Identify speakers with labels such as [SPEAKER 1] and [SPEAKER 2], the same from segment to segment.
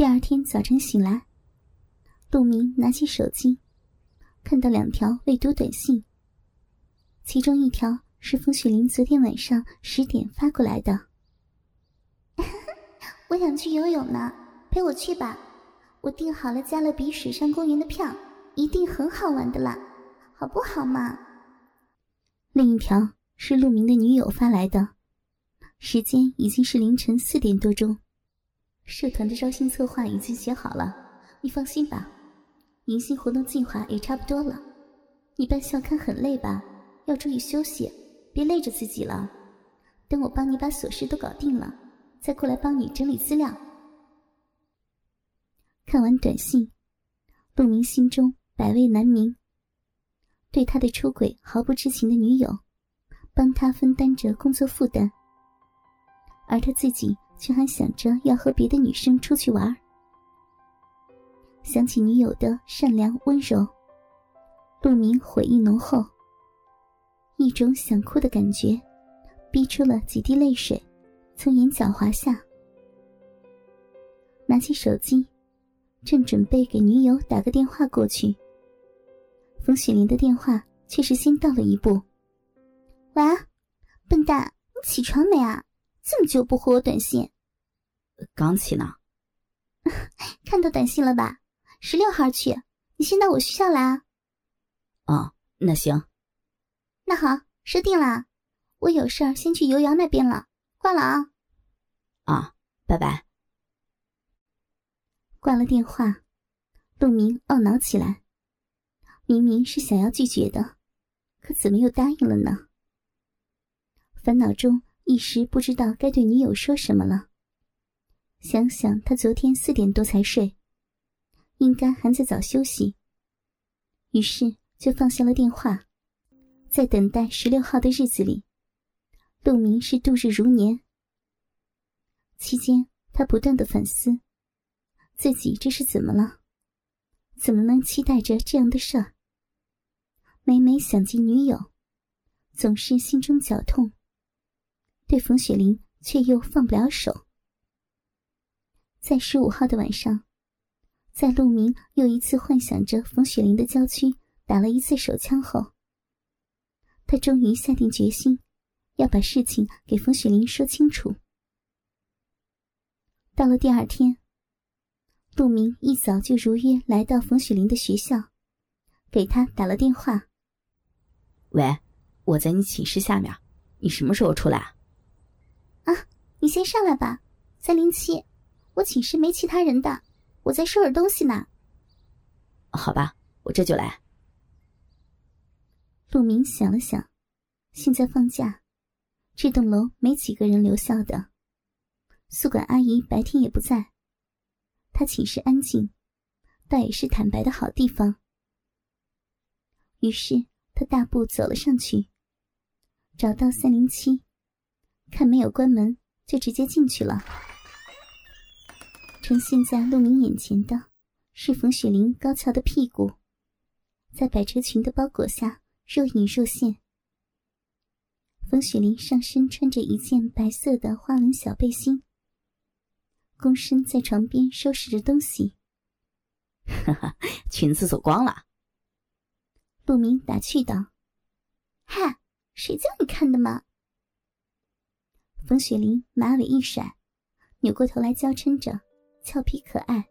[SPEAKER 1] 第二天早晨醒来，陆明拿起手机，看到两条未读短信。其中一条是冯雪玲昨天晚上十点发过来的。
[SPEAKER 2] 我想去游泳呢，陪我去吧。我订好了加勒比水上公园的票，一定很好玩的啦，好不好嘛？
[SPEAKER 1] 另一条是陆明的女友发来的，时间已经是凌晨四点多钟。社团的招新策划已经写好了，你放心吧。迎新活动计划也差不多了。你办校刊很累吧？要注意休息，别累着自己了。等我帮你把琐事都搞定了，再过来帮你整理资料。看完短信，陆明心中百味难明。对他的出轨毫不知情的女友，帮他分担着工作负担，而他自己却还想着要和别的女生出去玩。想起女友的善良温柔，陆明悔意浓厚。一种想哭的感觉，逼出了几滴泪水，从眼角滑下。拿起手机，正准备给女友打个电话过去，冯雪玲的电话却是先到了一步。
[SPEAKER 2] “喂，笨蛋，你起床没啊？这么久不回我短信？”“
[SPEAKER 3] 刚起呢。”“
[SPEAKER 2] 看到短信了吧？十六号去，你先到我学校来啊。”“
[SPEAKER 3] 哦，那行。”
[SPEAKER 2] 那好，说定了，我有事儿先去游洋那边了，挂了啊。
[SPEAKER 3] 啊，拜拜。
[SPEAKER 1] 挂了电话，陆明懊恼起来，明明是想要拒绝的，可怎么又答应了呢？烦恼中一时不知道该对女友说什么了。想想他昨天四点多才睡，应该还在早休息，于是就放下了电话。在等待十六号的日子里，陆明是度日如年。期间，他不断的反思，自己这是怎么了？怎么能期待着这样的事儿？每每想及女友，总是心中绞痛。对冯雪玲却又放不了手。在十五号的晚上，在陆明又一次幻想着冯雪玲的郊区打了一次手枪后。他终于下定决心，要把事情给冯雪玲说清楚。到了第二天，陆明一早就如约来到冯雪玲的学校，给她打了电话：“
[SPEAKER 3] 喂，我在你寝室下面，你什么时候出来？”“
[SPEAKER 2] 啊，你先上来吧，三零七，我寝室没其他人的，我在收拾东西呢。”“
[SPEAKER 3] 好吧，我这就来。”
[SPEAKER 1] 陆明想了想，现在放假，这栋楼没几个人留校的，宿管阿姨白天也不在，他寝室安静，倒也是坦白的好地方。于是他大步走了上去，找到三零七，看没有关门，就直接进去了。呈现在陆明眼前的是冯雪玲高翘的屁股，在百褶裙的包裹下。若隐若现。冯雪玲上身穿着一件白色的花纹小背心，躬身在床边收拾着东西。
[SPEAKER 3] 哈哈，裙子走光了。
[SPEAKER 1] 陆明打趣道：“
[SPEAKER 2] 哈，谁叫你看的嘛？”
[SPEAKER 1] 冯雪玲马尾一甩，扭过头来娇嗔着，俏皮可爱。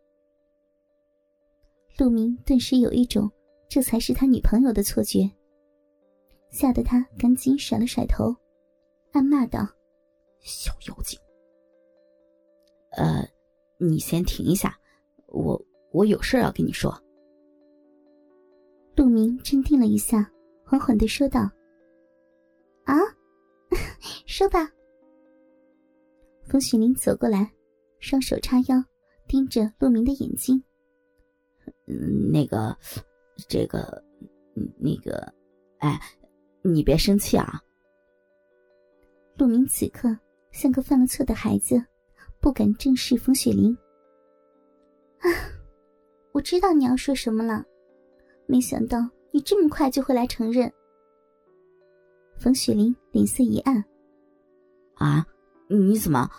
[SPEAKER 1] 陆明顿时有一种这才是他女朋友的错觉。吓得他赶紧甩了甩头，暗骂道：“
[SPEAKER 3] 小妖精！呃，你先停一下，我我有事要跟你说。”
[SPEAKER 1] 陆明镇定了一下，缓缓的说道：“
[SPEAKER 2] 啊，说吧。”
[SPEAKER 1] 冯雪玲走过来，双手叉腰，盯着陆明的眼睛。
[SPEAKER 3] “那个，这个，那个，哎。”你别生气啊！
[SPEAKER 1] 陆明此刻像个犯了错的孩子，不敢正视冯雪玲。
[SPEAKER 2] 啊，我知道你要说什么了，没想到你这么快就会来承认。
[SPEAKER 1] 冯雪玲脸色一暗。
[SPEAKER 3] 啊，你怎么？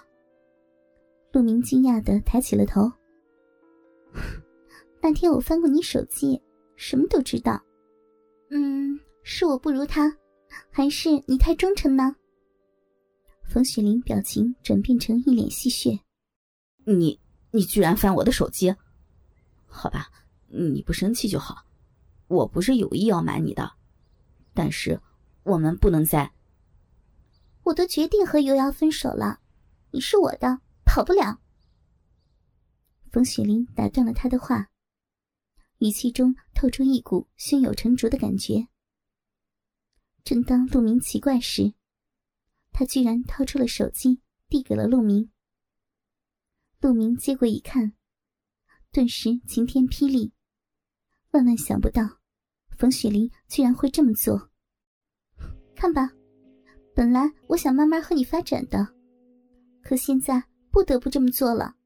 [SPEAKER 1] 陆明惊讶的抬起了头，
[SPEAKER 2] 那天我翻过你手机，什么都知道。嗯，是我不如他，还是你太忠诚呢？
[SPEAKER 1] 冯雪玲表情转变成一脸戏谑：“
[SPEAKER 3] 你，你居然翻我的手机？好吧，你不生气就好。我不是有意要瞒你的，但是我们不能再……
[SPEAKER 2] 我都决定和尤瑶分手了，你是我的，跑不了。”
[SPEAKER 1] 冯雪玲打断了他的话，语气中透出一股胸有成竹的感觉。正当陆明奇怪时，他居然掏出了手机，递给了陆明。陆明接过一看，顿时晴天霹雳，万万想不到，冯雪玲居然会这么做。
[SPEAKER 2] 看吧，本来我想慢慢和你发展的，可现在不得不这么做了。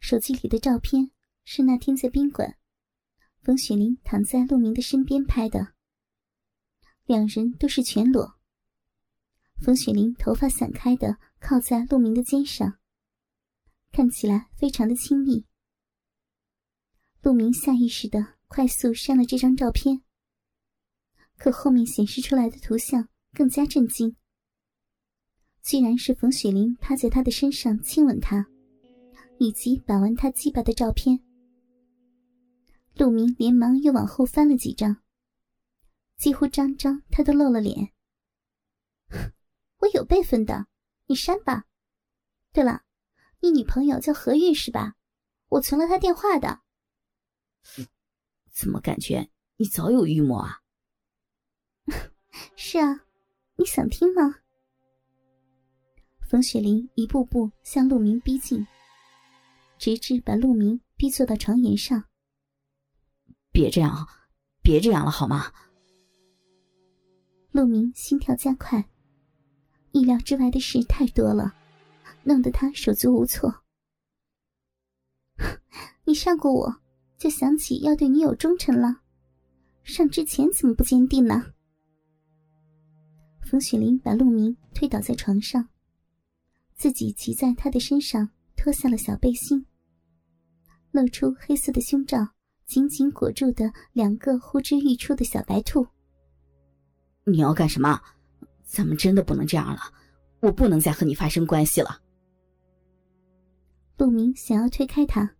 [SPEAKER 1] 手机里的照片是那天在宾馆，冯雪玲躺在陆明的身边拍的，两人都是全裸。冯雪玲头发散开的靠在陆明的肩上，看起来非常的亲密。陆明下意识的快速删了这张照片，可后面显示出来的图像更加震惊，居然是冯雪玲趴在他的身上亲吻他，以及把玩他鸡巴的照片。陆明连忙又往后翻了几张，几乎张张他都露了脸。
[SPEAKER 2] 我有备份的，你删吧。对了，你女朋友叫何玉是吧？我存了她电话的。
[SPEAKER 3] 怎么感觉你早有预谋啊？
[SPEAKER 2] 是啊，你想听吗？
[SPEAKER 1] 冯雪玲一步步向陆明逼近，直至把陆明逼坐到床沿上。
[SPEAKER 3] 别这样，别这样了，好吗？
[SPEAKER 1] 陆明心跳加快。意料之外的事太多了，弄得他手足无措。
[SPEAKER 2] 你上过我，就想起要对你有忠诚了。上之前怎么不坚定呢？
[SPEAKER 1] 冯雪玲把陆明推倒在床上，自己骑在他的身上，脱下了小背心，露出黑色的胸罩，紧紧裹住的两个呼之欲出的小白兔。
[SPEAKER 3] 你要干什么？咱们真的不能这样了，我不能再和你发生关系了。
[SPEAKER 1] 陆明想要推开他，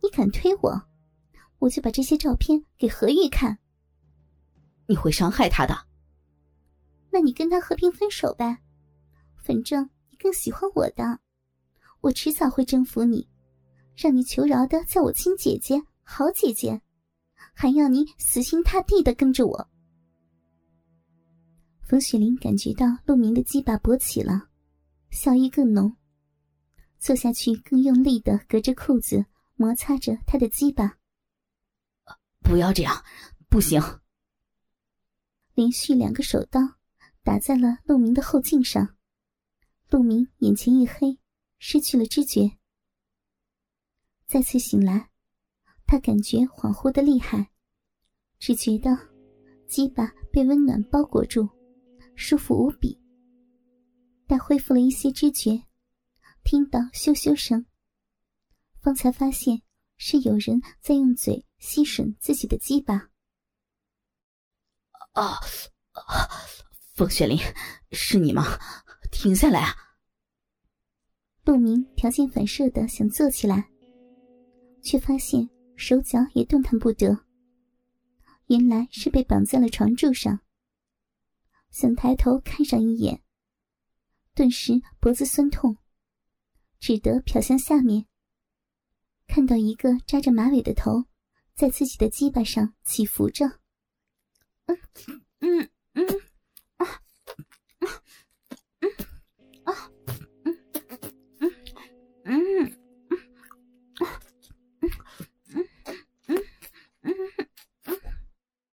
[SPEAKER 2] 你敢推我，我就把这些照片给何玉看。
[SPEAKER 3] 你会伤害他的。
[SPEAKER 2] 那你跟他和平分手呗，反正你更喜欢我的，我迟早会征服你，让你求饶的叫我亲姐姐、好姐姐，还要你死心塌地的跟着我。
[SPEAKER 1] 冯雪玲感觉到陆明的鸡巴勃起了，笑意更浓，坐下去更用力的隔着裤子摩擦着他的鸡巴。
[SPEAKER 3] 不要这样，不行！
[SPEAKER 1] 连续两个手刀打在了陆明的后颈上，陆明眼前一黑，失去了知觉。再次醒来，他感觉恍惚的厉害，只觉得鸡巴被温暖包裹住。舒服无比。待恢复了一些知觉，听到咻咻声，方才发现是有人在用嘴吸吮自己的鸡巴。
[SPEAKER 3] 啊，风雪林，是你吗？停下来啊！
[SPEAKER 1] 陆明条件反射的想坐起来，却发现手脚也动弹不得。原来是被绑在了床柱上。想抬头看上一眼，顿时脖子酸痛，只得瞟向下面，看到一个扎着马尾的头在自己的鸡巴上起伏着。
[SPEAKER 2] 嗯嗯嗯。